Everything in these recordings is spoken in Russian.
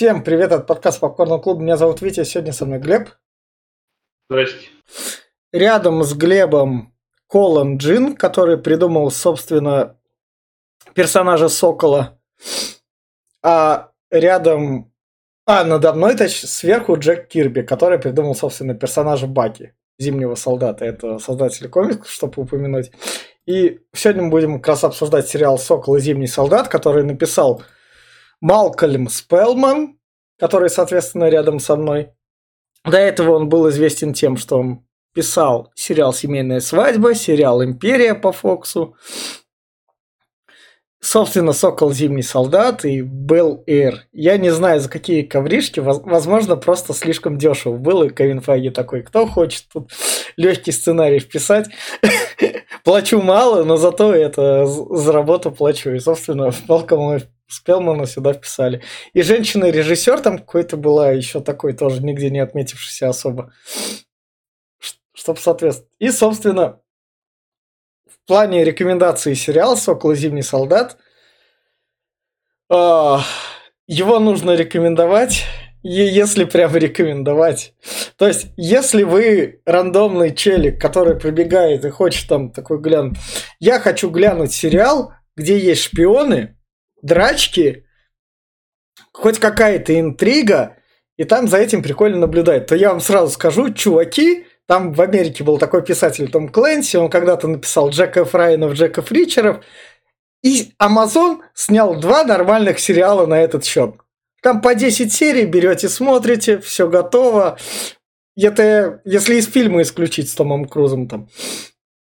Всем привет от подкаста Попкорного клуба. Меня зовут Витя, сегодня со мной Глеб. Здрасте. Рядом с Глебом Колон Джин, который придумал, собственно, персонажа Сокола. А рядом... А, надо мной, точнее, сверху Джек Кирби, который придумал, собственно, персонажа Баки, Зимнего Солдата. Это создатель комиксов, чтобы упомянуть. И сегодня мы будем как раз обсуждать сериал «Сокол и Зимний Солдат», который написал Малкольм Спелман, который, соответственно, рядом со мной. До этого он был известен тем, что он писал сериал «Семейная свадьба», сериал «Империя» по Фоксу, собственно, «Сокол. Зимний солдат» и «Белл Эйр». Я не знаю, за какие ковришки, возможно, просто слишком дешево было, и Кевин Файги такой, кто хочет тут легкий сценарий вписать, плачу мало, но зато это за работу плачу. И, собственно, Малком Спелмана сюда вписали. И женщина-режиссер там какой-то была, еще такой тоже нигде не отметившийся особо. Чтобы соответствовать. И, собственно, в плане рекомендации сериала «Сокол и Зимний солдат» а, его нужно рекомендовать, если прямо рекомендовать. То есть, если вы рандомный челик, который прибегает и хочет там такой глянуть, я хочу глянуть сериал, где есть шпионы, драчки, хоть какая-то интрига, и там за этим прикольно наблюдать, то я вам сразу скажу, чуваки, там в Америке был такой писатель Том Клэнси, он когда-то написал Джеков Райанов, Джеков Ричеров, и Amazon снял два нормальных сериала на этот счет. Там по 10 серий берете, смотрите, все готово. Это если из фильма исключить с Томом Крузом там.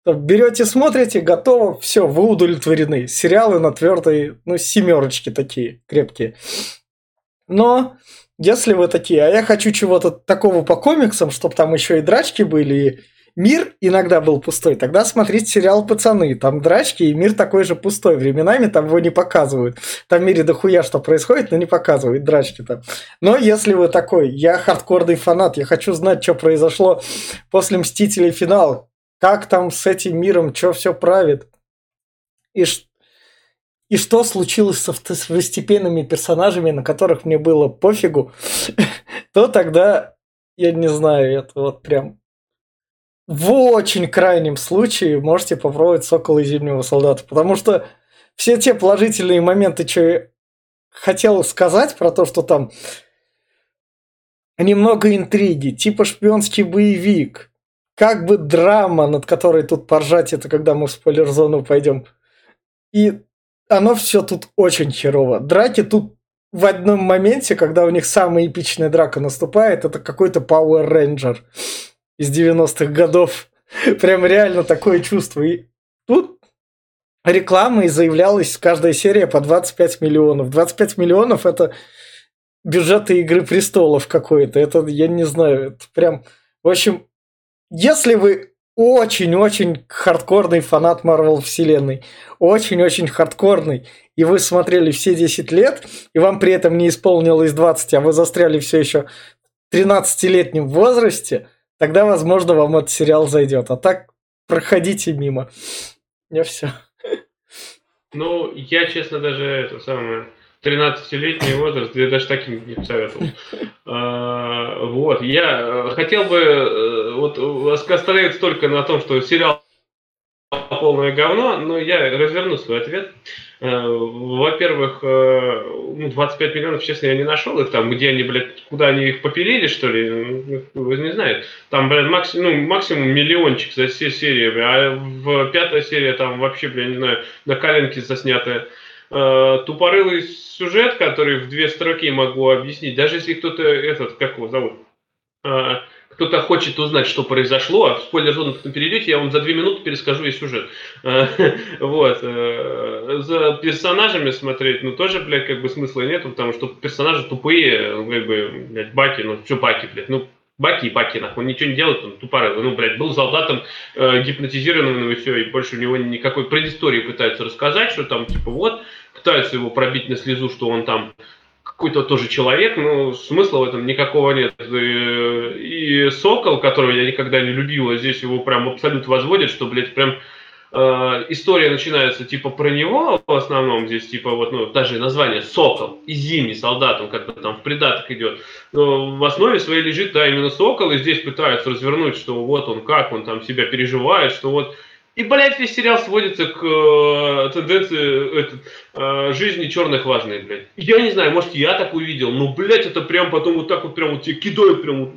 Берете, смотрите, готово, все, вы удовлетворены. Сериалы на твердой, ну, семерочки такие крепкие. Но если вы такие, а я хочу чего-то такого по комиксам, чтобы там еще и драчки были, и мир иногда был пустой, тогда смотрите сериал «Пацаны». Там драчки, и мир такой же пустой. Временами там его не показывают. Там в мире дохуя что происходит, но не показывают драчки там. Но если вы такой, я хардкорный фанат, я хочу знать, что произошло после «Мстителей. Финал», как там с этим миром, что все правит. И, и что случилось со второстепенными персонажами, на которых мне было пофигу, то тогда, я не знаю, это вот прям в очень крайнем случае можете попробовать Сокола и Зимнего Солдата. Потому что все те положительные моменты, что я хотел сказать про то, что там немного интриги, типа шпионский боевик, как бы драма, над которой тут поржать, это когда мы в спойлер-зону пойдем. И оно все тут очень херово. Драки тут в одном моменте, когда у них самая эпичная драка наступает, это какой-то Power Ranger из 90-х годов. Прям реально такое чувство. И тут реклама и заявлялась каждая серия по 25 миллионов. 25 миллионов это бюджеты Игры Престолов какой-то. Это, я не знаю, это прям... В общем, если вы очень-очень хардкорный фанат Марвел вселенной, очень-очень хардкорный, и вы смотрели все 10 лет, и вам при этом не исполнилось 20, а вы застряли все еще в 13-летнем возрасте, тогда, возможно, вам этот сериал зайдет. А так проходите мимо. Не все. Ну, я, честно, даже это самое 13-летний возраст, я даже таким не посоветовал. А, вот, я э, хотел бы, э, вот остановиться только на том, что сериал полное говно, но я разверну свой ответ. Э, во-первых, ну, 25 миллионов, честно, я не нашел их там, где они, блядь, куда они их попилили, что ли, вы не знаете. Там, блядь, максимум, ну, максимум миллиончик за все серии, а в пятая серия там вообще, блядь, не знаю, на коленке заснятая. Э, тупорылый сюжет, который в две строки могу объяснить, даже если кто-то этот, как его зовут, э, кто-то хочет узнать, что произошло, а в спойлер-зону перейдете, я вам за две минуты перескажу весь сюжет. Э, вот. За персонажами смотреть, ну, тоже, блядь, как бы смысла нету, потому что персонажи тупые, ну, как бы, блядь, баки, ну, что баки, блядь, ну, Баки и Баки, нахуй, он ничего не делает, он тупорылый. Ну, блядь, был солдатом э, гипнотизированным, и все, и больше у него никакой предыстории пытаются рассказать, что там, типа, вот, пытаются его пробить на слезу, что он там какой-то тоже человек, но смысла в этом никакого нет. И, и Сокол, которого я никогда не любил, а здесь его прям абсолютно возводит, что, блядь, прям э, история начинается типа про него в основном здесь типа вот ну даже название Сокол и Зимний солдат он как бы там в придаток идет но в основе своей лежит да именно Сокол и здесь пытаются развернуть что вот он как он там себя переживает что вот и, блядь, весь сериал сводится к э, тенденции этот, э, жизни черных важных, блядь. Я не знаю, может, я так увидел, но, блядь, это прям потом вот так вот прям вот тебе кидают прям вот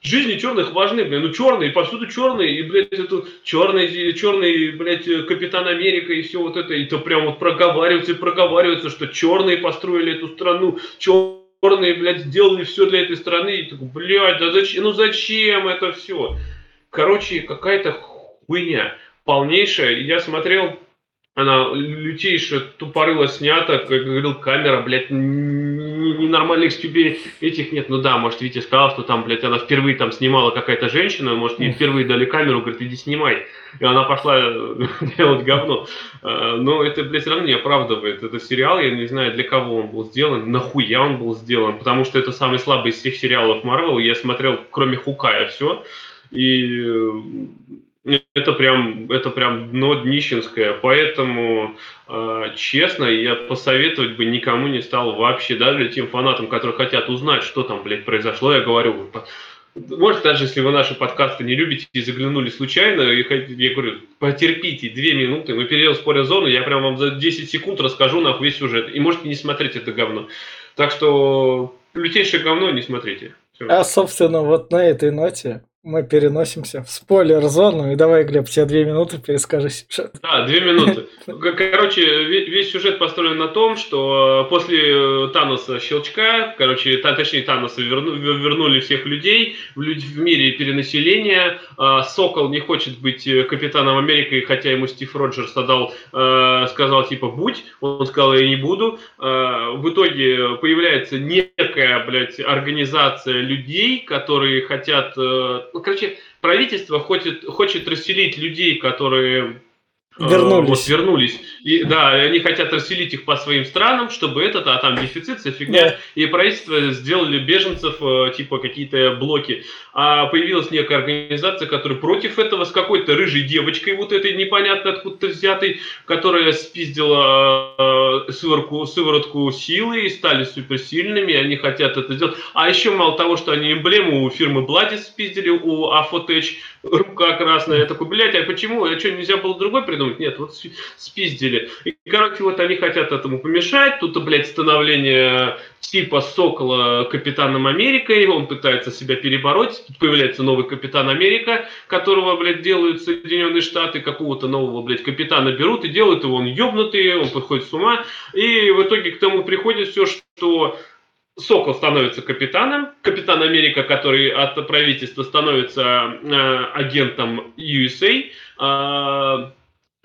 жизни черных важны, блядь, ну черные, повсюду черные, и, блядь, это черный, черный, блядь, Капитан Америка и все вот это, и то прям вот проговаривается и проговаривается, что черные построили эту страну, черные, блядь, сделали все для этой страны, и такой, блядь, да зачем, ну зачем это все? Короче, какая-то хуйня полнейшая. Я смотрел она лютейшая, тупорыло снята, как говорил, камера, блядь, ненормальных тебе этих нет. Ну да, может, Витя сказал, что там, блядь, она впервые там снимала какая-то женщина, может, ей впервые дали камеру, говорит, иди снимай. И она пошла делать говно. А, но это, блядь, все равно не оправдывает. Это сериал, я не знаю, для кого он был сделан, нахуя он был сделан, потому что это самый слабый из всех сериалов Марвел. Я смотрел, кроме Хукая, все. И это прям, это прям дно днищенское, поэтому, э, честно, я посоветовать бы никому не стал вообще, даже тем фанатам, которые хотят узнать, что там, блядь, произошло, я говорю, может, даже если вы наши подкасты не любите и заглянули случайно, я говорю, потерпите две минуты, мы перейдем в споря зону, я прям вам за 10 секунд расскажу нахуй весь сюжет, и можете не смотреть это говно. Так что, лютейшее говно не смотрите. Все. А, собственно, вот на этой ноте мы переносимся в спойлер-зону. И давай, Глеб, тебе две минуты перескажи сюжет. Да, две минуты. Короче, весь сюжет построен на том, что после Таноса щелчка, короче, точнее Таноса верну, вернули всех людей, в, мире перенаселения. А, Сокол не хочет быть капитаном Америки, хотя ему Стив Роджерс отдал, сказал типа будь, он сказал я не буду. А, в итоге появляется некая, блядь, организация людей, которые хотят ну, короче, правительство хочет, хочет расселить людей, которые вернулись. Вот, вернулись. И, да, они хотят расселить их по своим странам, чтобы этот, а там дефицит, вся фигня. Да. И правительство сделали беженцев, э, типа какие-то блоки. А появилась некая организация, которая против этого, с какой-то рыжей девочкой, вот этой непонятно откуда-то взятой, которая спиздила э, сыворотку, сыворотку силы и стали суперсильными, они хотят это сделать. А еще мало того, что они эмблему у фирмы Бладис спиздили, у Афотеч, рука красная. Я такой, блядь, а почему? А что, нельзя было другой придумать? Нет, вот спиздили. И, короче, вот они хотят этому помешать. Тут, блядь, становление типа Сокола капитаном Америкой. Он пытается себя перебороть. Тут появляется новый капитан Америка, которого, блядь, делают Соединенные Штаты. Какого-то нового, блядь, капитана берут и делают его. Он ёбнутый, он подходит с ума. И в итоге к тому приходит все, что Сокол становится капитаном, капитан Америка, который от правительства становится э, агентом USA, а,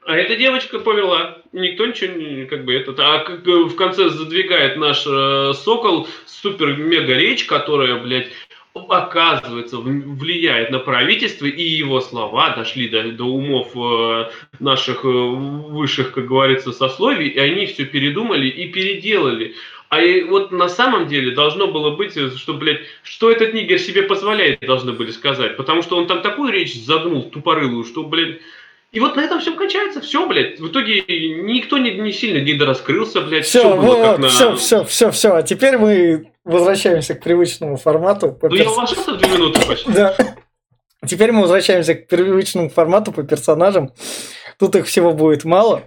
а эта девочка повела. Никто ничего не, как бы это, а как, в конце задвигает наш э, Сокол супер-мега речь, которая, блядь, оказывается, влияет на правительство, и его слова дошли до, до умов э, наших э, высших, как говорится, сословий, и они все передумали и переделали. А и вот на самом деле должно было быть, э, что, блядь, что этот нигер себе позволяет, должны были сказать. Потому что он там такую речь загнул тупорылую, что, блядь, и вот на этом все кончается, все, блядь. В итоге никто не, не сильно не дораскрылся, блядь. Все, все, было, вот, на... все, все, все, все. А теперь мы возвращаемся к привычному формату. Ну перс... я уложился две минуты почти. Да. Теперь мы возвращаемся к привычному формату по персонажам. Тут их всего будет мало.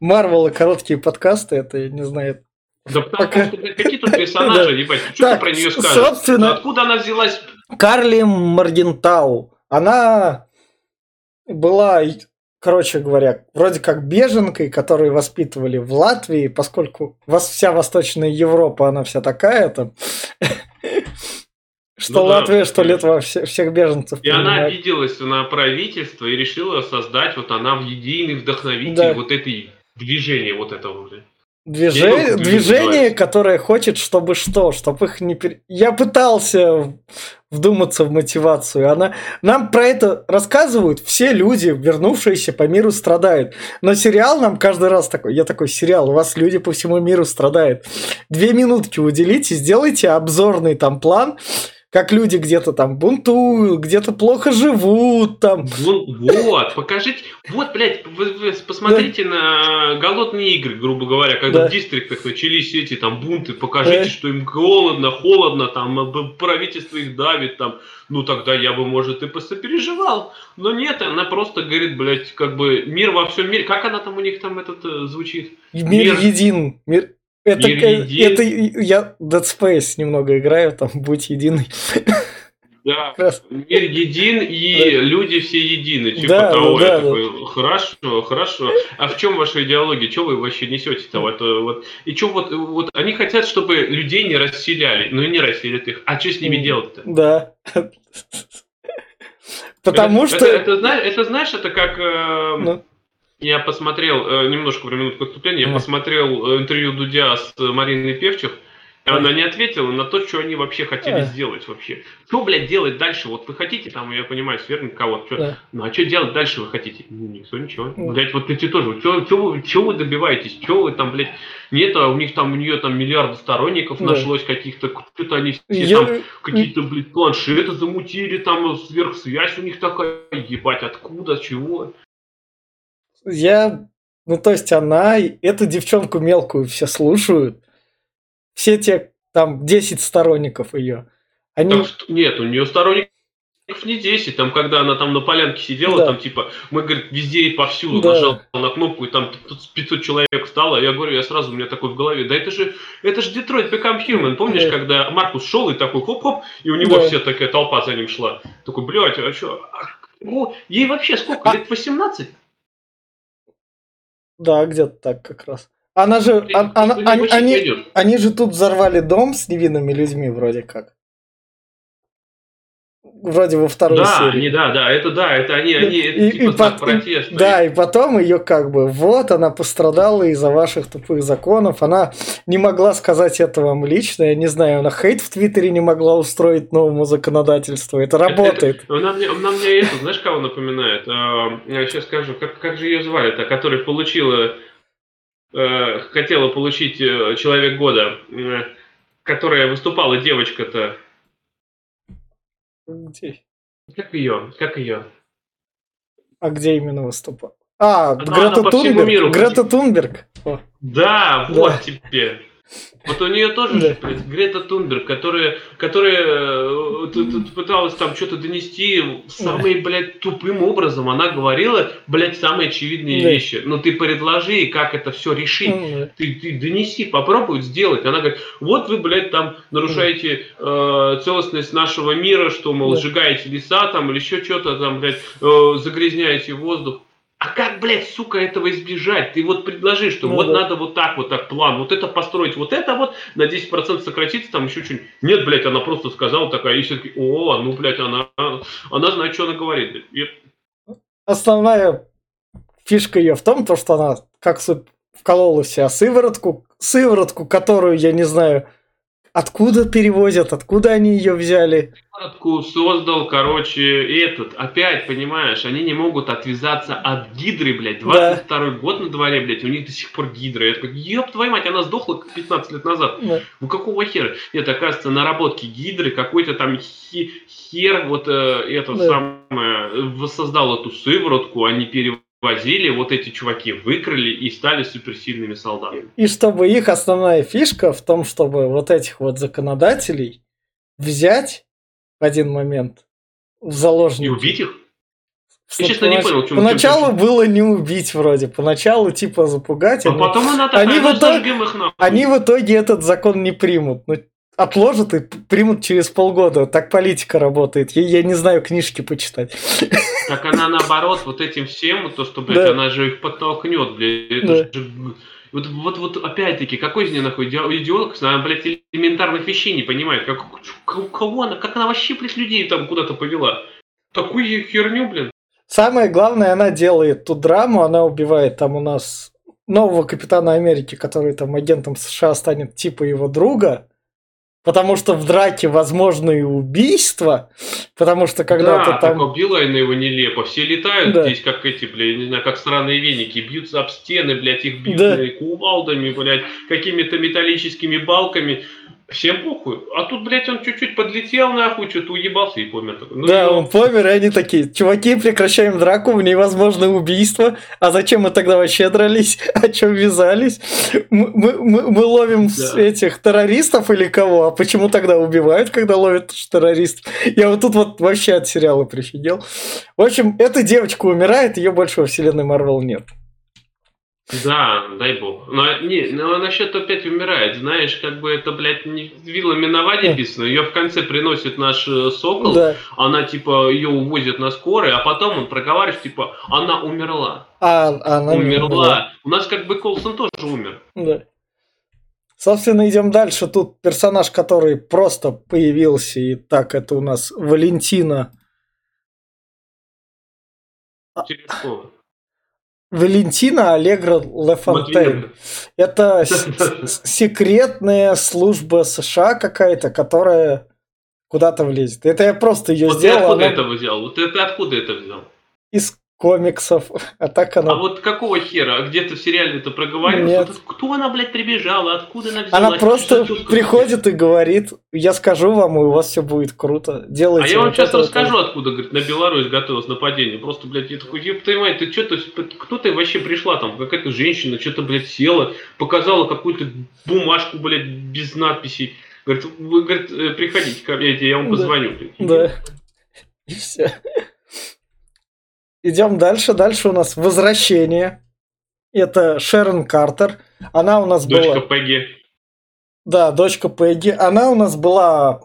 Марвел и короткие подкасты, это, я не знаю, да потому Пока... что, какие тут персонажи, ебать, что ты про нее скажешь? Собственно, Откуда она взялась? Карли Маргентау. Она была, короче говоря, вроде как беженкой, которую воспитывали в Латвии, поскольку вся Восточная Европа, она вся такая там. Что ну, Латвия, да, что Литва, все, всех беженцев. И понимает. она обиделась на правительство и решила создать, вот она в единый вдохновитель да. вот этой движения вот этого. Движение, движение, которое хочет, чтобы что, чтобы их не пер... Я пытался вдуматься в мотивацию. Она... Нам про это рассказывают все люди, вернувшиеся по миру, страдают. Но сериал нам каждый раз такой, я такой, сериал, у вас люди по всему миру страдают. Две минутки уделите, сделайте обзорный там план, как люди где-то там бунтуют, где-то плохо живут, там. Вот, покажите, вот, блядь, вы, вы посмотрите да. на голодные игры, грубо говоря, когда да. в дистриктах начались эти там бунты, покажите, да. что им голодно, холодно, там правительство их давит, там, ну тогда я бы, может, и посопереживал. Но нет, она просто говорит, блядь, как бы мир во всем мире. Как она там у них там этот э, звучит? Мир, мир един. Мир, это, это я Dead Space немного играю, там будь единый. Да, мир един и да. люди все едины. Типа да, того. Да, я да, такой, да. Хорошо, хорошо. А в чем ваша идеология? Что вы вообще несете-то? Вот, вот, и что вот, вот они хотят, чтобы людей не расселяли, но и не расселят их. А что с ними делать-то? Да. Потому это, что... Это, это, это, это знаешь, это как... Э, ну. Я посмотрел, э, немножко про минутку отступления, я посмотрел э, интервью Дудя с Мариной Певчих, она не ответила на то, что они вообще хотели сделать вообще. Что, блядь, делать дальше? Вот вы хотите, там, я понимаю, свергнуть кого-то. Да. Ну, а что делать дальше вы хотите? Ну, никто ничего. Да. Блядь, вот эти тоже. Что, что, вы, добиваетесь? Что вы там, блядь, нет, а у них там, у нее там миллиарды сторонников да. нашлось каких-то, что-то они все я... там какие-то, блядь, планшеты замутили, там сверхсвязь у них такая, ебать, откуда, чего? Я, ну, то есть она, эту девчонку мелкую все слушают, все те, там, 10 сторонников ее. Они... Так, нет, у нее сторонников не 10, там, когда она там на полянке сидела, да. там, типа, мы, говорит, везде и повсюду да. нажал на кнопку, и там 500 человек встало, я говорю, я сразу, у меня такой в голове, да это же, это же Детройт Become Human, помнишь, да. когда Маркус шел и такой хоп-хоп, и у него да. вся такая толпа за ним шла, такой, блядь, а что, а, ну, ей вообще сколько, лет 18? Да, где-то так как раз. Она же, Ты, а, она, они, они, они же тут взорвали дом с невинными людьми вроде как. Вроде во второй да, серии. Они, да, да, это да, это они, они это и, типа и знак по, протеста. Да, и потом ее как бы, вот, она пострадала из-за ваших тупых законов, она не могла сказать это вам лично, я не знаю, она хейт в Твиттере не могла устроить новому законодательству, это работает. Это, это, она, мне, она мне это, знаешь, кого напоминает? А, я сейчас скажу, как, как же ее звали-то, которая получила Э, хотела получить э, человек года, э, которая выступала девочка-то. Где? Как ее? Как ее? А где именно выступала? А, она, Грета она Тунберг. Миру Грета Тунберг. О. Да, вот да. теперь. Вот у нее тоже да. Грета Тунберг, которая, которая э, пыталась там что-то донести самым, блядь, тупым образом. Она говорила, блядь, самые очевидные да. вещи. Но ты предложи, как это все решить. Да. Ты, ты донеси, попробуй сделать. Она говорит, вот вы, блядь, там нарушаете э, целостность нашего мира, что, мол, да. сжигаете леса там или еще что-то там, блядь, э, загрязняете воздух. А как, блядь, сука, этого избежать? Ты вот предложи, что ну, вот да. надо вот так вот так план, вот это построить, вот это вот на 10% сократиться, там еще что-нибудь. Нет, блядь, она просто сказала такая, и все таки о, ну, блядь, она, она знает, что она говорит. И... Основная фишка ее в том, то, что она как вколола себя сыворотку, сыворотку, которую, я не знаю, Откуда перевозят, откуда они ее взяли? Сыворотку создал, короче, этот. Опять, понимаешь, они не могут отвязаться от гидры, блядь. 22 да. год на дворе, блядь, у них до сих пор гидра. Я такой, ёб твою мать, она сдохла 15 лет назад. Да. Ну какого хера? Нет, оказывается, наработки гидры, какой-то там хер, вот э, это да. самое, воссоздал эту сыворотку, они перевозят возили, вот эти чуваки выкрали и стали суперсильными солдатами. И чтобы их основная фишка в том, чтобы вот этих вот законодателей взять в один момент в заложники. И убить их? Я, честно, понач... не понял, чем Поначалу чем... было не убить вроде. Поначалу типа запугать. А они... потом она такая, они, в итоге... их нахуй. они в итоге этот закон не примут. Ну, отложат и примут через полгода. Так политика работает. Я, я не знаю книжки почитать. Так она наоборот, вот этим всем, то, что, блядь, да. она же их подтолкнет, блядь. Да. Же... Вот, вот, вот опять-таки, какой из нее нахуй идиолог, она, блядь, элементарных вещей не понимает. Как, кого она, как она вообще, блядь, людей там куда-то повела? Такую херню, блин. Самое главное, она делает ту драму, она убивает там у нас нового капитана Америки, который там агентом США станет типа его друга, Потому что в драке возможны убийства, потому что когда да, ты там... Да, Билайна его нелепо. Все летают да. здесь, как эти, блядь, не знаю, как странные веники, бьются об стены, блядь, их бьют да. кувалдами, блядь, какими-то металлическими балками. Всем похуй. А тут, блядь, он чуть-чуть подлетел, нахуй, что-то уебался и помер. Ну, да, он помер, и они такие, чуваки, прекращаем драку, в ней возможно убийство. А зачем мы тогда вообще дрались? О чем вязались? Мы, мы, мы ловим да. этих террористов или кого? А почему тогда убивают, когда ловят террористов? Я вот тут вот вообще от сериала прифигел. В общем, эта девочка умирает, ее больше во вселенной Марвел нет. Да, дай бог. Но, не, но насчет опять умирает. Знаешь, как бы это, блядь, не вилами на воде написано. Ее в конце приносит наш э, сокол. Да. Она, типа, ее увозят на скорой, а потом он проговаривает, типа, она умерла. А, она умерла. умерла. У нас как бы Колсон тоже умер. Да. Собственно, идем дальше. Тут персонаж, который просто появился, и так это у нас Валентина. Терешкова. Валентина Аллегра Лефонтейн. Это секретная служба США какая-то, которая куда-то влезет. Это я просто ее вот сделал. Ты откуда она... это взял? Вот ты откуда это взял? Из комиксов. А так она... А вот какого хера? А где-то в сериале это проговаривалось? Нет. Кто она, блядь, прибежала? Откуда она взялась? Она просто приходит и говорит, я скажу вам, и у вас все будет круто. Делайте А я вам сейчас расскажу, это. откуда, говорит, на Беларусь готовилось нападение. Просто, блядь, я такой, еб твою мать, ты что-то, кто ты вообще пришла там? Какая-то женщина, что-то, блядь, села, показала какую-то бумажку, блядь, без надписей. Говорит, вы, говорит, э, приходите ко мне, я вам позвоню. Да. И все. Идем дальше. Дальше у нас возвращение. Это Шерон Картер. Она у нас дочка была... Дочка Пегги. Да, дочка Пегги. Она у нас была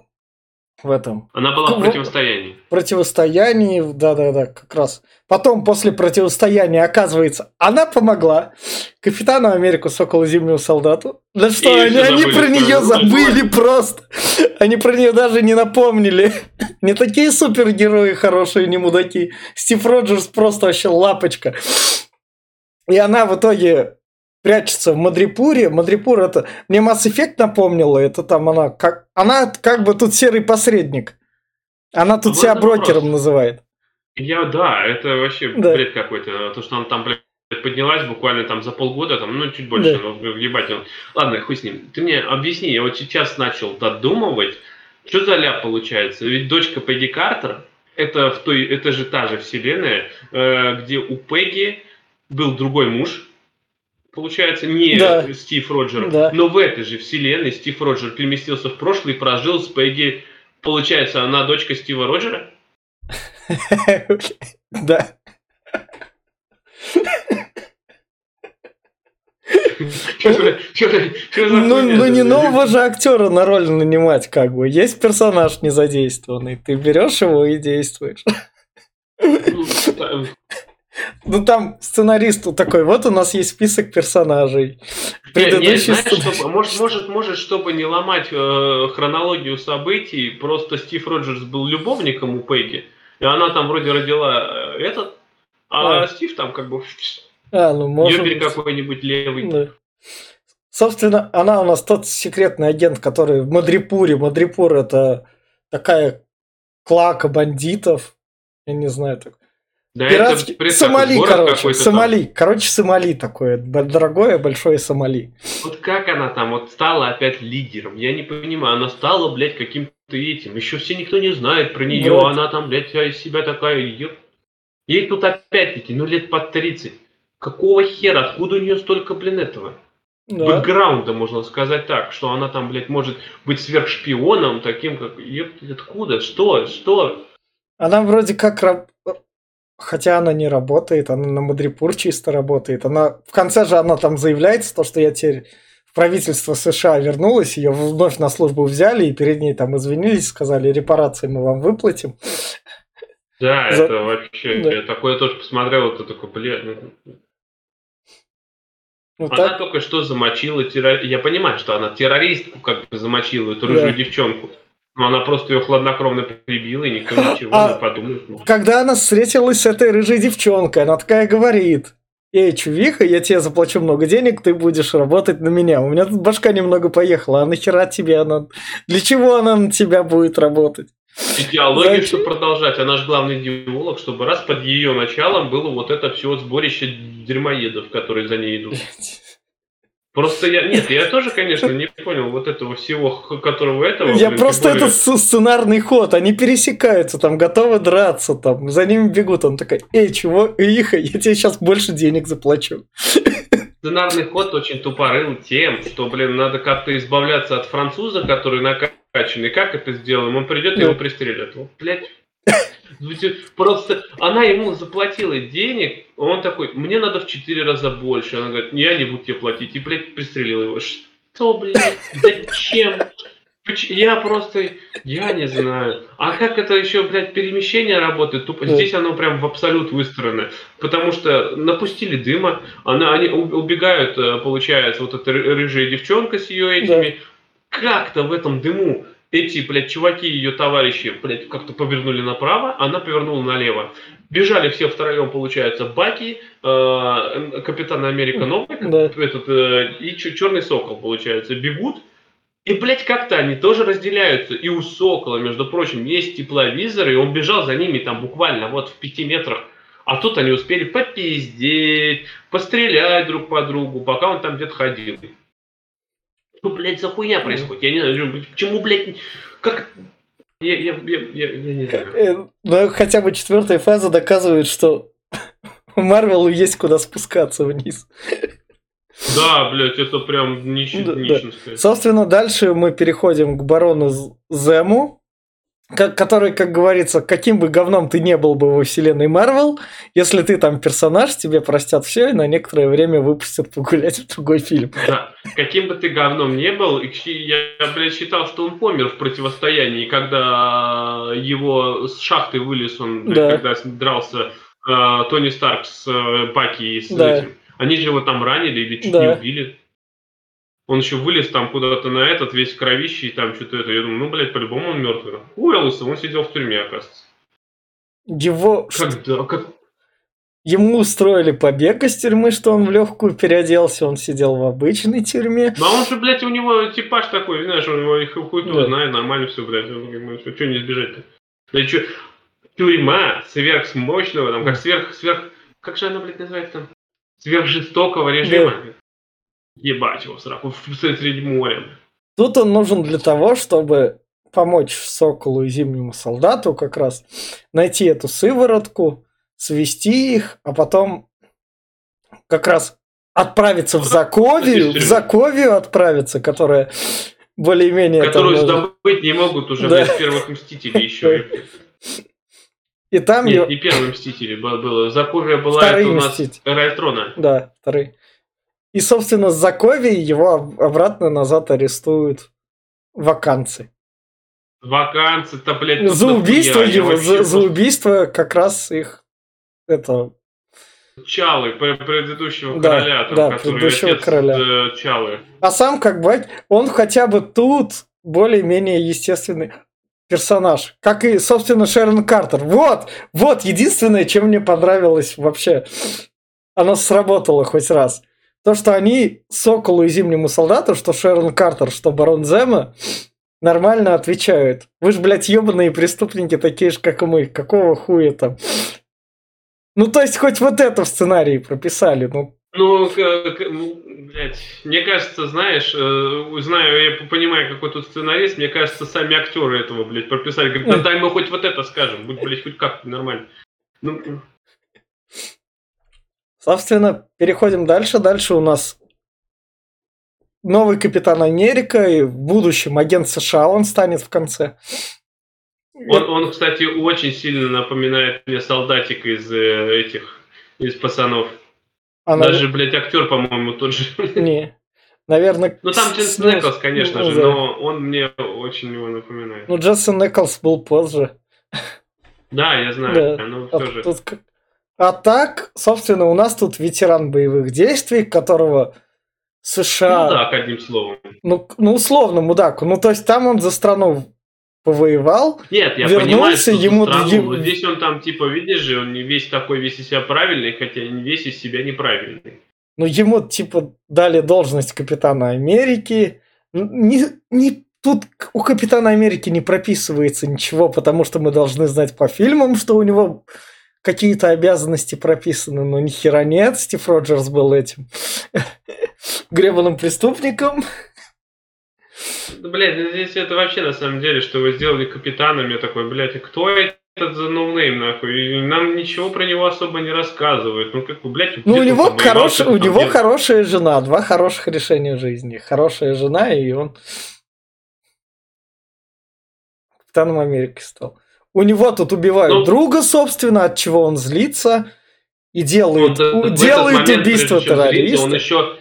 в этом. Она была в противостоянии. Противостоянии, да-да-да, как раз. Потом, после противостояния, оказывается, она помогла Капитану Америку Соколу Зимнему Солдату. Да что, И они, они про нее забыли просто. Они про нее даже не напомнили. Не такие супергерои хорошие, не мудаки. Стив Роджерс просто вообще лапочка. И она в итоге прячется в Мадрипуре. Мадрипур это... Мне Mass Effect напомнила. Это там она как... Она как бы тут серый посредник. Она тут себя брокером вопрос. называет. Я, да, это вообще да. бред какой-то. То, что она там, блядь, поднялась буквально там за полгода, там, ну, чуть больше, да. но ебать. Он... Ладно, хуй с ним. Ты мне объясни, я вот сейчас начал додумывать, что за ляп получается? Ведь дочка Пегги Картер, это, в той, это же та же вселенная, э, где у Пегги был другой муж, получается, не да. Стив Роджер, да. но в этой же вселенной Стив Роджер переместился в прошлое и прожил с Пегги. Получается, она дочка Стива Роджера? Да. Ну, ну не нового же актера на роль нанимать, как бы. Есть персонаж незадействованный. Ты берешь его и действуешь. Ну, там сценарист такой, вот у нас есть список персонажей. Предыдущий не, не, знаешь, чтобы, может, может, может, чтобы не ломать э, хронологию событий, просто Стив Роджерс был любовником у Пегги, и она там вроде родила э, этот, а, а. Стив там как бы а, ну, может Ёбель какой-нибудь левый. Да. Собственно, она у нас тот секретный агент, который в Мадрипуре. Мадрипур это такая клака бандитов. Я не знаю, так. Да Пиратский... это Сомали, короче. Сомали. Там. Короче, Сомали такое. Дорогое, большое Сомали. Вот как она там вот стала опять лидером? Я не понимаю. Она стала, блядь, каким-то этим. Еще все никто не знает про нее. Вот. Она там, блядь, из себя такая. Ей тут опять-таки, ну, лет под 30. Какого хера? Откуда у нее столько, блин, этого? Да. Бэкграунда, можно сказать так, что она там, блядь, может быть сверхшпионом, таким как... Откуда? Что? Что? Она вроде как Хотя она не работает, она на Мадрипур чисто работает. Она в конце же она там заявляется, то, что я теперь в правительство США вернулась, ее вновь на службу взяли и перед ней там извинились, сказали, репарации мы вам выплатим. Да, За... это вообще, да. я такое тоже посмотрел, это такой, блядь, ну... Ну, она так... только что замочила террористку. Я понимаю, что она террористку как бы замочила, эту рыжую да. девчонку. Но она просто ее хладнокровно прибила, и никто ничего а, не подумает. Когда она встретилась с этой рыжей девчонкой, она такая говорит, Эй, чувиха, я тебе заплачу много денег, ты будешь работать на меня. У меня тут башка немного поехала, а нахера тебе она... Для чего она на тебя будет работать? Идеологию, чтобы продолжать. Она же главный идеолог, чтобы раз под ее началом было вот это все сборище дерьмоедов, которые за ней идут. Просто я... Нет, я тоже, конечно, не понял вот этого всего, которого этого... Я блин, просто более... это сценарный ход. Они пересекаются, там, готовы драться, там, за ними бегут. Он такой, эй, чего, Иха, я тебе сейчас больше денег заплачу. Сценарный ход очень тупорыл тем, что, блин, надо как-то избавляться от француза, который накачанный. Как это сделаем? Он придет и его пристрелят. Вот, блядь, Просто она ему заплатила денег, он такой, мне надо в четыре раза больше. Она говорит, я не буду тебе платить. И, блядь, пристрелил его. Что, блядь, зачем? Я просто, я не знаю. А как это еще, блядь, перемещение работает? Тупо здесь оно прям в абсолют выстроено. Потому что напустили дыма, она, они убегают, э, получается, вот эта рыжая девчонка с ее этими. Да. Как-то в этом дыму эти, блядь, чуваки, ее товарищи, блядь, как-то повернули направо, она повернула налево. Бежали все втроем, получается, Баки, э, Капитан Америка Новый, да. этот, э, и Черный Сокол, получается, бегут. И, блядь, как-то они тоже разделяются. И у Сокола, между прочим, есть тепловизор, и он бежал за ними там буквально вот в пяти метрах. А тут они успели попиздеть, пострелять друг по другу, пока он там где-то ходил что, блядь, за хуйня происходит? Я не знаю, почему, блядь, как... Я, я, я, я, я не знаю. Э, ну, хотя бы четвертая фаза доказывает, что Марвелу есть куда спускаться вниз. Да, блядь, это прям нищенское. Да. Собственно, дальше мы переходим к барону Зему, который, как говорится, каким бы говном ты не был бы во вселенной Марвел, если ты там персонаж, тебе простят все и на некоторое время выпустят погулять в другой фильм. Да, каким бы ты говном не был, я, блядь, считал, что он помер в противостоянии, когда его с шахты вылез он, да. когда дрался э, Тони Старк с э, Паки и с да. этим. Они же его там ранили или чуть да. не убили. Он еще вылез там куда-то на этот, весь кровище, и там что-то это. Я думаю, ну, блядь, по-любому он мертвый. Уэллса, он сидел в тюрьме, оказывается. Его... Когда? Как... Ему устроили побег из тюрьмы, что он в легкую переоделся, он сидел в обычной тюрьме. Ну, а он же, блядь, у него типаж такой, знаешь, у него их хуй да. знает, нормально все, блядь, что не избежать-то? Да что, тюрьма сверхмощного, там, как сверх, сверх, как же она, блядь, называется там? Сверхжестокого режима. Да. Ебать его в сраку, среди моря. Тут он нужен для того, чтобы помочь Соколу и Зимнему Солдату как раз найти эту сыворотку, свести их, а потом как раз отправиться в Заковию, в Заковию отправиться, которая более-менее... Которую там, сдобыть не могут уже да. первых Мстителей еще. И там... Нет, не первые Мстители было. Заковия была это у нас Трона. Да, вторые. И, собственно, с Закови его обратно назад арестуют ваканцы. Ваканцы-то, блядь, за убийство его, за, за убийство как раз их это Чалы, предыдущего да, короля, там, да, который предыдущего отец короля. Э, Чалы. А сам, как бы, он хотя бы тут более-менее естественный персонаж. Как и, собственно, Шерон Картер. Вот, вот единственное, чем мне понравилось вообще. Оно сработало хоть раз. То, что они Соколу и Зимнему Солдату, что Шерон Картер, что Барон Зема, нормально отвечают. Вы же, блядь, ебаные преступники такие же, как и мы. Какого хуя там? Ну, то есть, хоть вот это в сценарии прописали, ну. Ну, ну блядь, мне кажется, знаешь, э, знаю, я понимаю, какой тут сценарист, мне кажется, сами актеры этого, блядь, прописали. Говорят, да дай мы хоть вот это скажем, будь, блядь, хоть как-то нормально. Ну, Собственно, переходим дальше. Дальше у нас новый Капитан Америка и в будущем агент США он станет в конце. Он, он кстати, очень сильно напоминает мне солдатик из э, этих, из пацанов. А Даже, нав... блядь, актер, по-моему, тот же. Не. Наверное... Ну, там Дженсен Неклс, конечно ну, же, да. но он мне очень его напоминает. Ну, Дженсен Неклс был позже. Да, я знаю. Да. Ну, а тоже. Тут а так, собственно, у нас тут ветеран боевых действий, которого США... Мудак, одним словом. Ну, ну условно, мудак. Ну, то есть там он за страну повоевал. Нет, я вернулся, понимаю, ему... Страну, здесь он там, типа, видишь же, он не весь такой, весь из себя правильный, хотя не весь из себя неправильный. Ну, ему, типа, дали должность капитана Америки. Не, не, тут у капитана Америки не прописывается ничего, потому что мы должны знать по фильмам, что у него какие-то обязанности прописаны, но ни хера нет. Стив Роджерс был этим гребаным преступником. Да, блядь, ну здесь это вообще на самом деле, что вы сделали капитаном, я такой, блядь, кто этот за ноунейм, нахуй? И нам ничего про него особо не рассказывают. Ну, как бы, блядь, ну, у него, хорош, у него хорошая жена, два хороших решения жизни. Хорошая жена, и он капитаном Америки стал. У него тут убивают ну, друга, собственно, от чего он злится и делает, он, делает убийство террориста. Он еще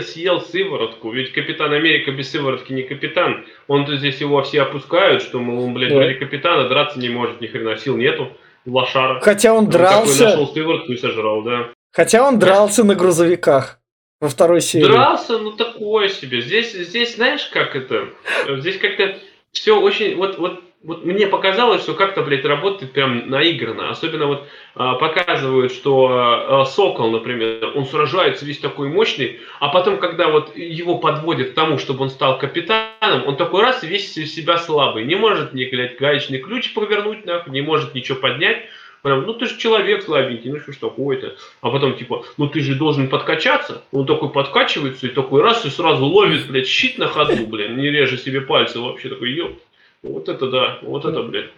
съел сыворотку, ведь Капитан Америка без сыворотки не капитан. Он то здесь его все опускают, что, мол, блядь, да. вроде капитана, драться не может, ни хрена, сил нету, лошара. Хотя он, он дрался... нашел сыворотку и сожрал, да. Хотя он дрался на грузовиках во второй серии. Дрался, ну такое себе. Здесь, здесь знаешь, как это? Здесь как-то все очень... Вот, вот вот мне показалось, что как-то, блядь, работает прям наигранно. Особенно вот а, показывают, что а, Сокол, например, он сражается весь такой мощный, а потом, когда вот его подводят к тому, чтобы он стал капитаном, он такой раз весь из себя слабый. Не может ни, блядь, гаечный ключ повернуть, нахуй, не может ничего поднять. Прям, ну ты же человек слабенький, ну что ж такое-то. А потом типа, ну ты же должен подкачаться. Он такой подкачивается и такой раз и сразу ловит, блядь, щит на ходу, блядь, не реже себе пальцы вообще такой, ёпт. Вот это да, вот это, блядь.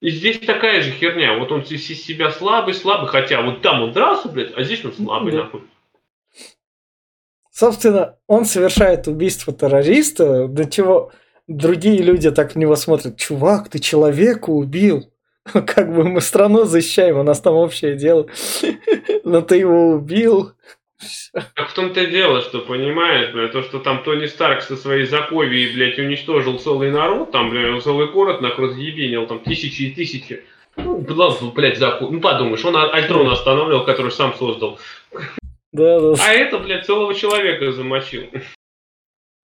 И здесь такая же херня. Вот он из себя слабый, слабый, хотя вот там он дрался, блядь, а здесь он слабый, да. нахуй. Собственно, он совершает убийство террориста, до чего другие люди так в него смотрят. Чувак, ты человека убил. Как бы мы страну защищаем, у нас там общее дело. Но ты его убил. Так в том-то и дело, что, понимаешь, блядь, то, что там Тони Старк со своей заковией, блядь, уничтожил целый народ, там, блядь, целый город нахуй разъебенил, там, тысячи и тысячи. Ну, блядь, заку... ну подумаешь, он Альтрон останавливал, который сам создал. Да, да. А это, блядь, целого человека замочил.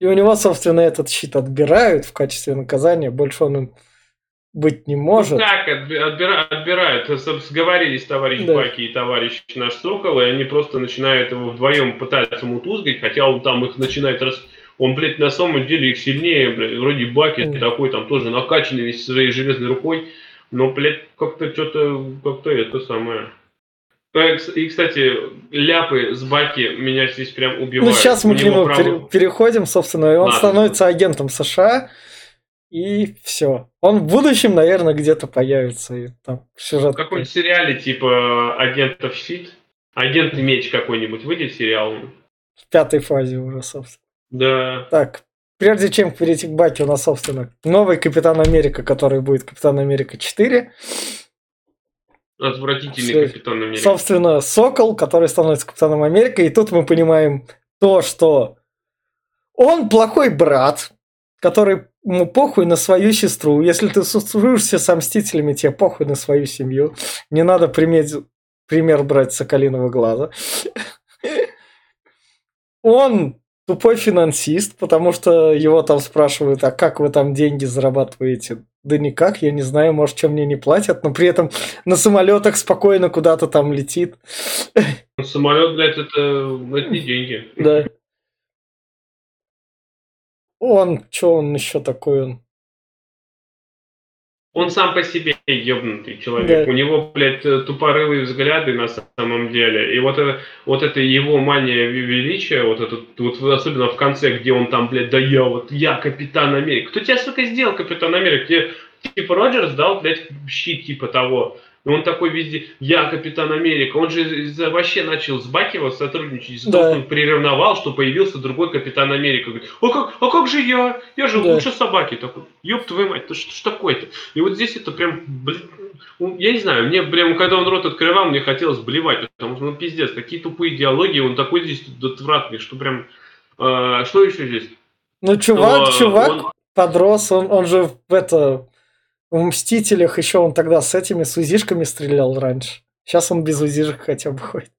И у него, собственно, этот щит отбирают в качестве наказания, больше он им быть не может. Ну как отбира, отбирают? Сговорились товарищ да. Баки и товарищ наш Сокол, и они просто начинают его вдвоем пытаться мутузгать, хотя он там их начинает раз... Он, блядь, на самом деле их сильнее, блядь, вроде Баки mm. такой там тоже накачанный весь своей железной рукой, но, блядь, как-то что-то, как-то это самое... Э, и, кстати, ляпы с Баки меня здесь прям убивают. Ну, сейчас мы к нему право... переходим, собственно, и он Ладно. становится агентом США, и все. Он в будущем, наверное, где-то появится. И там сюжет. В каком-нибудь сериале типа агентов щит, агент меч какой-нибудь выйдет сериал. В пятой фазе уже, собственно. Да. Так, прежде чем перейти к Баке, у нас, собственно, новый Капитан Америка, который будет Капитан Америка 4. Отвратительный Все. Капитан Америка. Собственно, Сокол, который становится Капитаном Америка. И тут мы понимаем то, что он плохой брат, который ему похуй на свою сестру. Если ты сужишься со Мстителями, тебе похуй на свою семью. Не надо приметь, пример брать Соколиного глаза. Он тупой финансист, потому что его там спрашивают, а как вы там деньги зарабатываете? Да никак, я не знаю, может, чем мне не платят, но при этом на самолетах спокойно куда-то там летит. Самолет, блядь, это, это не деньги. Да. Он, что он еще такой он? Он сам по себе ебнутый человек. Да. У него, блядь, тупорылые взгляды на самом деле. И вот это, вот это его мания величия, вот это, вот особенно в конце, где он там, блядь, да я вот, я капитан Америка. Кто тебя, сука, сделал капитан Америка? Тебе, типа, Роджерс дал, блядь, щит типа того. Он такой везде, я Капитан Америка. Он же вообще начал с Бакива сотрудничать, с да. приревновал, что появился другой Капитан Америка. Говорит, а как, а как же я? Я же да. лучше собаки. Такой, ёб твою мать, что, что такое-то? И вот здесь это прям, блин, я не знаю, мне прям, когда он рот открывал, мне хотелось блевать, потому что, ну, пиздец, такие тупые диалоги, он такой здесь отвратный, что прям, э, что еще здесь? Ну, чувак, что, чувак он... подрос, он, он же в это в «Мстителях» еще он тогда с этими с узишками стрелял раньше. Сейчас он без узишек хотя бы ходит.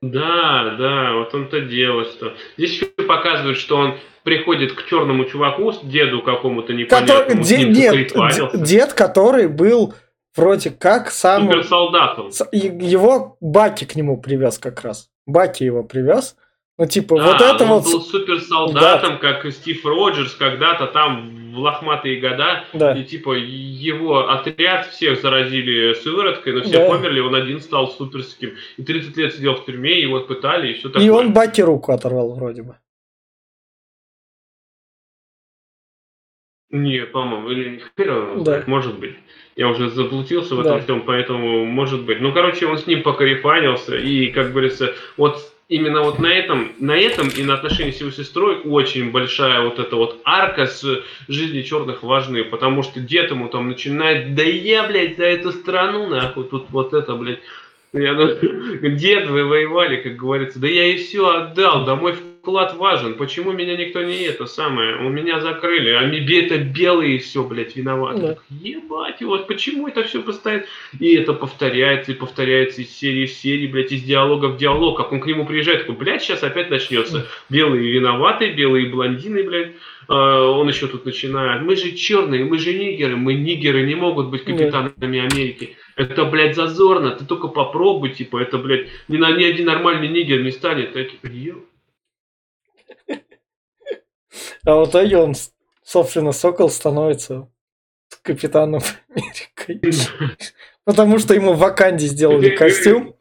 Да, да, вот он-то дело, что... Здесь еще показывают, что он приходит к черному чуваку, деду какому-то непонятному, который, дед, нет, дед, который был вроде как сам... Суперсолдатом. Его Баки к нему привез как раз. Баки его привез. Ну, типа, А, вот это он вот... был суперсолдатом, как Стив Роджерс когда-то там в лохматые года. Да. И типа его отряд всех заразили сывороткой, но все Да. померли, он один стал суперским. И 30 лет сидел в тюрьме, его пытали, и все такое. И он Баки руку оторвал вроде бы. Не, по-моему, или хер его Да. может быть. Я уже заблудился в Да. этом всем, поэтому может быть. Ну, короче, он с ним покарифанился, и, как говорится, вот именно вот на этом, на этом и на отношении с его сестрой очень большая вот эта вот арка с жизни черных важны, потому что дед ему там начинает, да я, блядь, за эту страну, нахуй, тут вот это, блядь, я, ну, дед, вы воевали, как говорится, да я и все отдал, да мой вклад важен, почему меня никто не это самое, у меня закрыли, а это белые все, блядь, виноваты. Да. Ебать, вот почему это все постоянно, и это повторяется, и повторяется из серии в серии, блядь, из диалога в диалог, как он к нему приезжает, такой, блядь, сейчас опять начнется, белые виноваты, белые блондины, блядь, А, он еще тут начинает, мы же черные, мы же нигеры, мы нигеры не могут быть капитанами Америки. Это, блядь, зазорно, ты только попробуй, типа, это, блядь, ни, на, ни один нормальный нигер не станет. Ё- А в итоге он, собственно, Сокол становится капитаном Америкой. Потому что ему в Ваканде сделали костюм.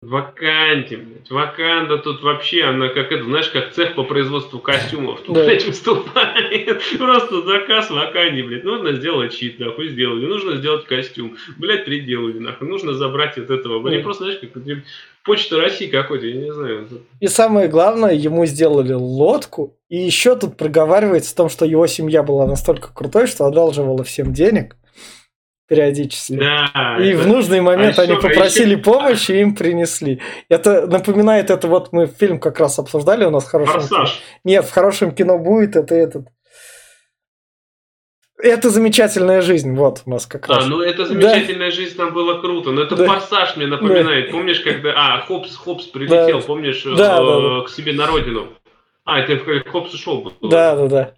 Ваканте, блядь. Ваканда тут вообще, она как это, знаешь, как цех по производству костюмов. Тут, Да. блядь, выступает. Просто заказ Ваканде, блядь. Нужно сделать щит, нахуй, сделали. Нужно сделать костюм. Блядь, приделали, нахуй. Нужно забрать от этого. Да. просто, знаешь, как почта России какой-то, я не знаю. И самое главное, ему сделали лодку. И еще тут проговаривается в том, что его семья была настолько крутой, что одалживала всем денег периодически. Да. И это- в нужный момент а они а попросили ещё- помощи, и им принесли. Это напоминает, это вот мы фильм как раз обсуждали у нас в хорошем Форсаж. Нет, в хорошем кино будет это этот. Это замечательная жизнь, вот у нас как А, раз. ну это замечательная жизнь, там было круто. Но это Да. форсаж мне напоминает. Помнишь, когда. А, Хопс, Хопс прилетел, Да. помнишь, э, Да, да, да. к себе на родину. А, это Хопс ушел был. Да, да, да.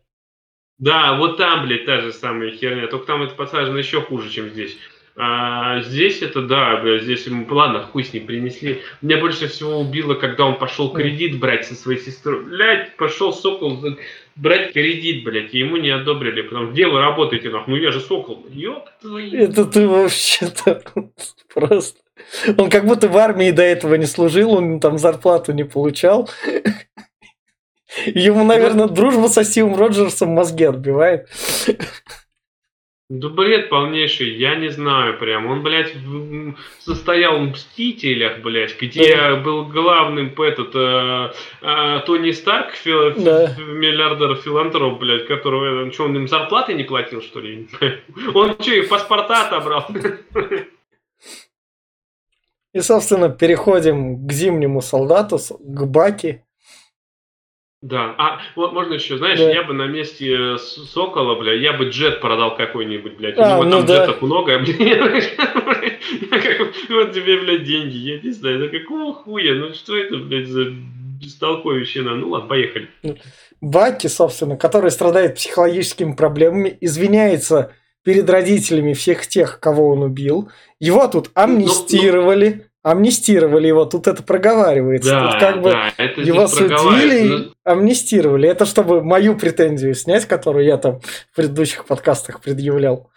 Да, вот там, блядь, та же самая херня. Только там это посажено еще хуже, чем здесь. А здесь это, да, здесь ему, ладно, хуй с ним принесли. Меня больше всего убило, когда он пошел кредит брать со своей сестрой. Блядь, пошел Сокол брать кредит, блядь, и ему не одобрили. Потому где вы работаете, нахуй? Ну я же Сокол. Ёб твою. Это ты вообще-то просто... Он как будто в армии до этого не служил, он там зарплату не получал. Ему, наверное, дружба со Стивом Роджерсом мозги отбивает. Да бред полнейший, я не знаю прям. Он, блядь, в- состоял в «Мстителях», блядь, где Да. был главным этот э, э, Тони Старк, фи- Да. миллиардер филантроп, блядь, которого, э, что, он им зарплаты не платил, что ли? Он что, их паспорта отобрал? И, собственно, переходим к зимнему солдату, с- к Баки. Да, а вот можно еще, знаешь, Да. я бы на месте э, Сокола, бля, я бы джет продал какой-нибудь, блядь. У А, него ну там да. джетов много, блядь. Как, Вот тебе, блядь, деньги, я не знаю, да какого хуя, ну что это, блядь, за бестолковищина? Ну ладно, поехали. Баки, собственно, который страдает психологическими проблемами, извиняется перед родителями всех тех, кого он убил. Его тут амнистировали. Амнистировали его, тут это проговаривается. Да, тут как бы да, это его судили, Ну, и амнистировали. Это чтобы мою претензию снять, которую я там в предыдущих подкастах предъявлял.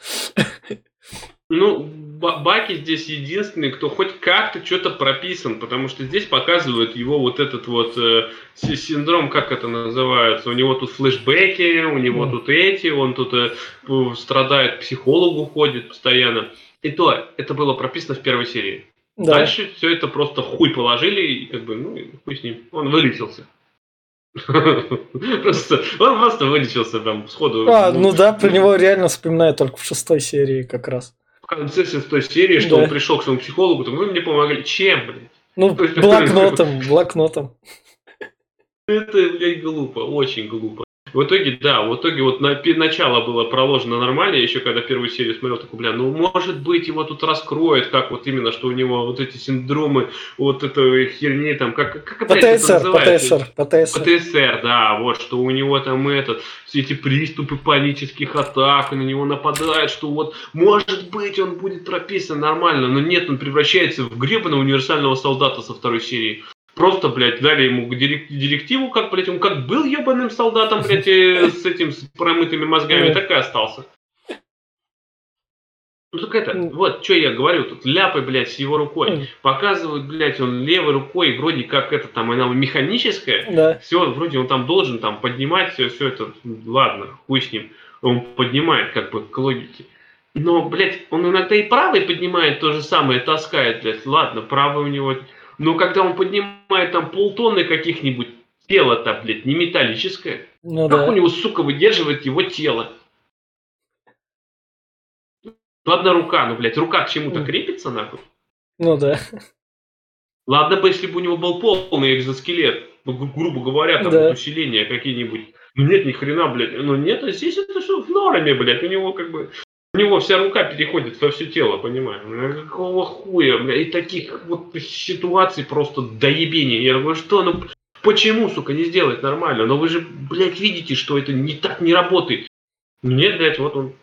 Ну, Ба- Баки здесь единственный, кто хоть как-то что-то прописан, потому что здесь показывают его вот этот вот э, си- синдром, как это называется, у него тут флешбеки, у него Мгм. тут эти, он тут э, страдает, к психологу ходит постоянно. И то, это было прописано в первой серии. Да. Дальше все это просто хуй положили, и как бы, ну, хуй с ним, он вылечился. Просто, он просто вылечился там сходу. А, ну да, про него реально вспоминаю только в шестой серии как раз. в конце шестой серии, что он пришел к своему психологу, там, вы мне помогли. Чем, блин? Ну, блокнотом, блокнотом. Это, блядь, глупо, очень глупо. В итоге, да, в итоге вот на, начало было проложено нормально, я еще когда первую серию смотрел, такой, бля, ну может быть его тут раскроют, как вот именно, что у него вот эти синдромы, вот этой херни там, как, как опять ПТСР, ПТСР, ПТСР. ПТСР, да, вот, что у него там этот, все эти приступы панических атак, на него нападают, что вот, может быть, он будет прописан нормально, но нет, он превращается в гребаного универсального солдата со второй серии. Просто, блядь, дали ему директиву, как, блядь, он как был ебаным солдатом, блядь, с этим с промытыми мозгами, так и остался. Ну так это, вот, что я говорю, тут ляпы, блядь, с его рукой. Показывают, блядь, он левой рукой, вроде как это там, она механическая. Да. Все, вроде он там должен там поднимать все, все это, ладно, хуй с ним. Он поднимает, как бы, к логике. Но, блядь, он иногда и правый поднимает то же самое, таскает, блядь. Ладно, правый у него... Но когда он поднимает там полтонны каких-нибудь, тело-то, блядь, не металлическое. Ну, как да. у него, сука, выдерживает его тело? Ну, одна рука, ну, блядь, рука к чему-то крепится, нахуй. Ну, да. Ладно бы, если бы у него был полный экзоскелет, ну, грубо говоря, там, да. усиления какие-нибудь. Ну, нет, ни хрена, блядь. Ну, нет, а здесь это все в норме, блядь. У него, как бы, у него вся рука переходит во все тело, понимаешь? Ну, какого хуя, блядь, и таких вот ситуаций просто доебения. Я говорю, что, ну, почему, сука, не сделать нормально? Но вы же, блядь, видите, что это не так не работает. Нет, блядь, вот он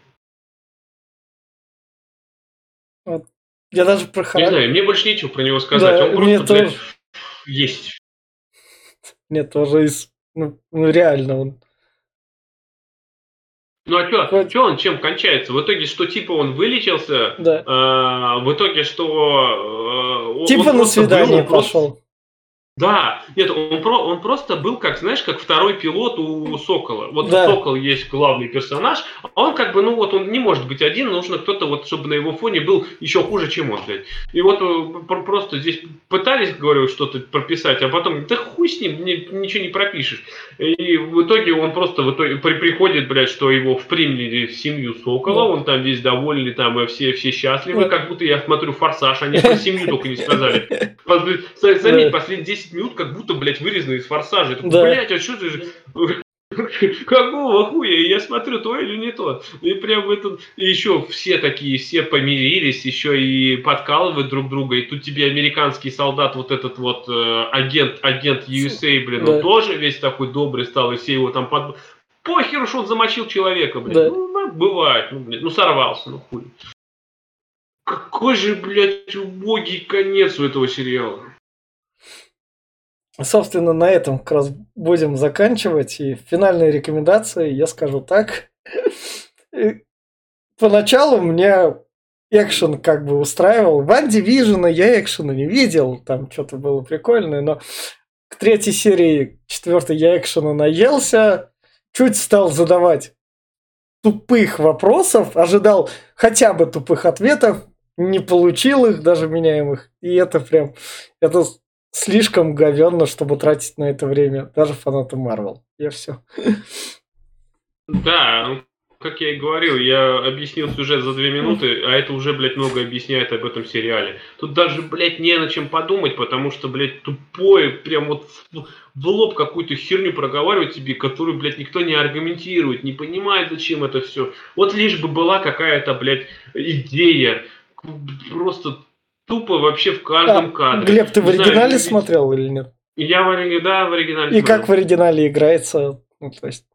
Вот. Я даже про. Не знаю, мне больше нечего про него сказать. Да, Он просто, тоже... блядь, есть. Нет, тоже из... Ну, ну реально он... Ну а что, Хоть... Чё он чем кончается? В итоге, что типа он вылечился, да. э, в итоге, что... Э, типа он на свидание пошел. Да, нет, он, про, он просто был, как, знаешь, как второй пилот у Сокола. Вот да. у Сокола есть главный персонаж, а он как бы, ну вот, он не может быть один, нужно кто-то вот, чтобы на его фоне был еще хуже, чем он, блядь. И вот э, просто здесь пытались, говорю, что-то прописать, а потом, да хуй с ним, ничего не пропишешь. И в итоге он просто в итоге при, приходит, блядь, что его в приняли в семью Сокола, да. он там весь довольный, там и все, все счастливы, да. как будто я смотрю «Форсаж», они про семью только не сказали. Заметь, последние 10 10 минут как будто, блядь, вырезаны из форсажа. Я да. блядь, а что ты же... Какого хуя? Я смотрю, то или не то. И прям это... И еще все такие, все помирились, еще и подкалывают друг друга. И тут тебе американский солдат, вот этот вот э, агент, агент USA, блин, да. он тоже весь такой добрый стал, и все его там под... Похеру, что он замочил человека, блин. Да. Ну, бывает, ну, блин, ну сорвался, ну хуй. Какой же, блядь, убогий конец у этого сериала. Собственно, на этом как раз будем заканчивать. И финальные рекомендации я скажу так. Поначалу мне экшен как бы устраивал. В Андивижена я экшена не видел, там что-то было прикольное, но к третьей серии, четвертой я экшена наелся, чуть стал задавать тупых вопросов, ожидал хотя бы тупых ответов, не получил их, даже меняемых. И это прям, это слишком говенно, чтобы тратить на это время. Даже фанаты Марвел. Я все. Да, как я и говорил, я объяснил сюжет за две минуты, а это уже, блядь, много объясняет об этом сериале. Тут даже, блядь, не на чем подумать, потому что, блядь, тупое, прям вот в лоб какую-то херню проговаривать тебе, которую, блядь, никто не аргументирует, не понимает, зачем это все. Вот лишь бы была какая-то, блядь, идея, просто тупо вообще в каждом а, кадре. Глеб, ты в оригинале знаю, смотрел или нет? Я в оригинале, да, в оригинале. И смотрел. как в оригинале играется? Ну, то есть...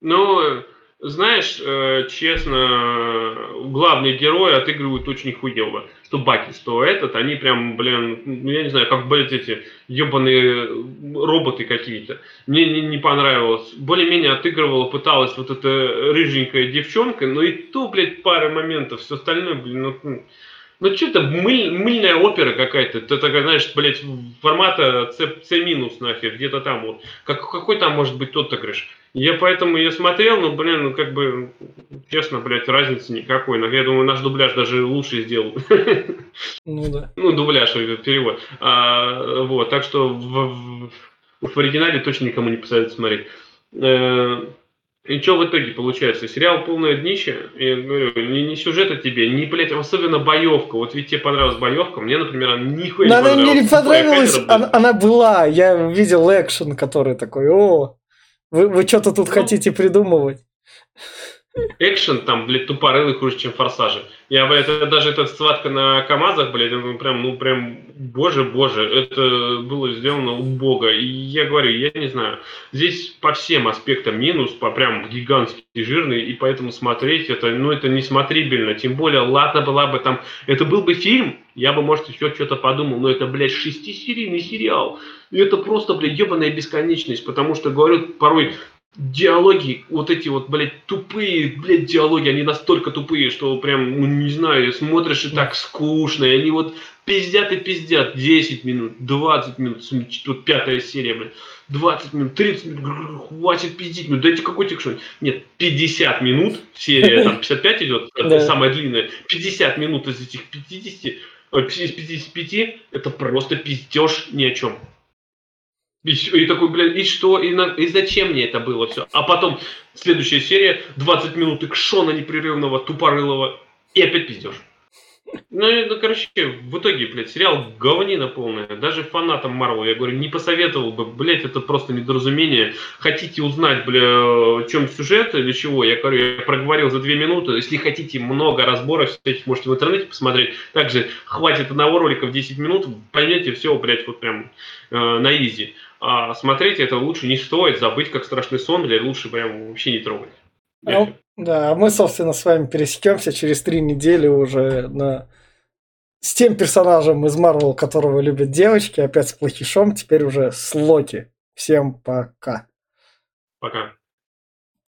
ну знаешь, э, честно, главные герои отыгрывают очень хуево. Что Баки, что этот, они прям, блин, ну, я не знаю, как, блядь, эти ебаные роботы какие-то. Мне не, не понравилось. Более-менее отыгрывала, пыталась вот эта рыженькая девчонка, но и то, блядь, пара моментов, все остальное, блин, ну, ну, что это мыль, мыльная опера какая-то. Это такая, знаешь, блядь, формата C, C минус нахер, где-то там вот. Как, какой там может быть тот отыгрыш? Я поэтому ее смотрел, ну, блин, ну, как бы, честно, блядь, разницы никакой. Но я думаю, наш дубляж даже лучше сделал. Ну, да. Ну, дубляж, перевод. А, вот, так что в, в, в оригинале точно никому не посоветую смотреть. И что в итоге получается? Сериал полное днище. Я говорю, не, не сюжета тебе, не, блядь, особенно боевка. Вот ведь тебе понравилась боевка, мне, например, она нихуя не понравилась. Мне не понравилась, она, она была. Я видел экшен, который такой, о, Вы, вы что-то тут ну, хотите придумывать? экшен там, блядь, тупорылый хуже, чем форсажи. Я, блядь, даже эта схватка на КАМАЗах, блядь, ну прям, ну прям, боже, боже, это было сделано убого. И я говорю, я не знаю, здесь по всем аспектам минус, по прям гигантский жирный, и поэтому смотреть это, ну это не смотрибельно. Тем более, ладно была бы там, это был бы фильм, я бы, может, еще что-то подумал, но это, блядь, шестисерийный сериал. И это просто, блядь, ебаная бесконечность, потому что, говорю, порой диалоги, вот эти вот, блядь, тупые, блядь, диалоги, они настолько тупые, что прям, ну, не знаю, смотришь и так скучно, и они вот пиздят и пиздят. 10 минут, 20 минут, тут пятая серия, блядь, 20 минут, 30 минут, хватит пиздить, ну дайте какой-то что Нет, 50 минут, серия там 55 идет, это самая длинная, 50 минут из этих 50, из 55, это просто пиздеж ни о чем. И, и такой, блядь, и что, и, на, и зачем мне это было все? А потом следующая серия, 20 минут экшона непрерывного, тупорылого, и опять пиздешь. Ну, это, короче, в итоге, блядь, сериал говнина полная. Даже фанатам Марвел, я говорю, не посоветовал бы, блядь, это просто недоразумение. Хотите узнать, бля, о чем сюжет или чего, я говорю, я проговорил за две минуты. Если хотите много разборов, всяких можете в интернете посмотреть. Также хватит одного ролика в 10 минут, поймете все, блядь, вот прям э, на изи. А смотреть это лучше не стоит, забыть как страшный сон, или лучше прям вообще не трогать. Ну, да, а мы, собственно, с вами пересечемся через три недели уже на... с тем персонажем из Марвел, которого любят девочки, опять с плохишом, теперь уже с Локи. Всем пока. Пока.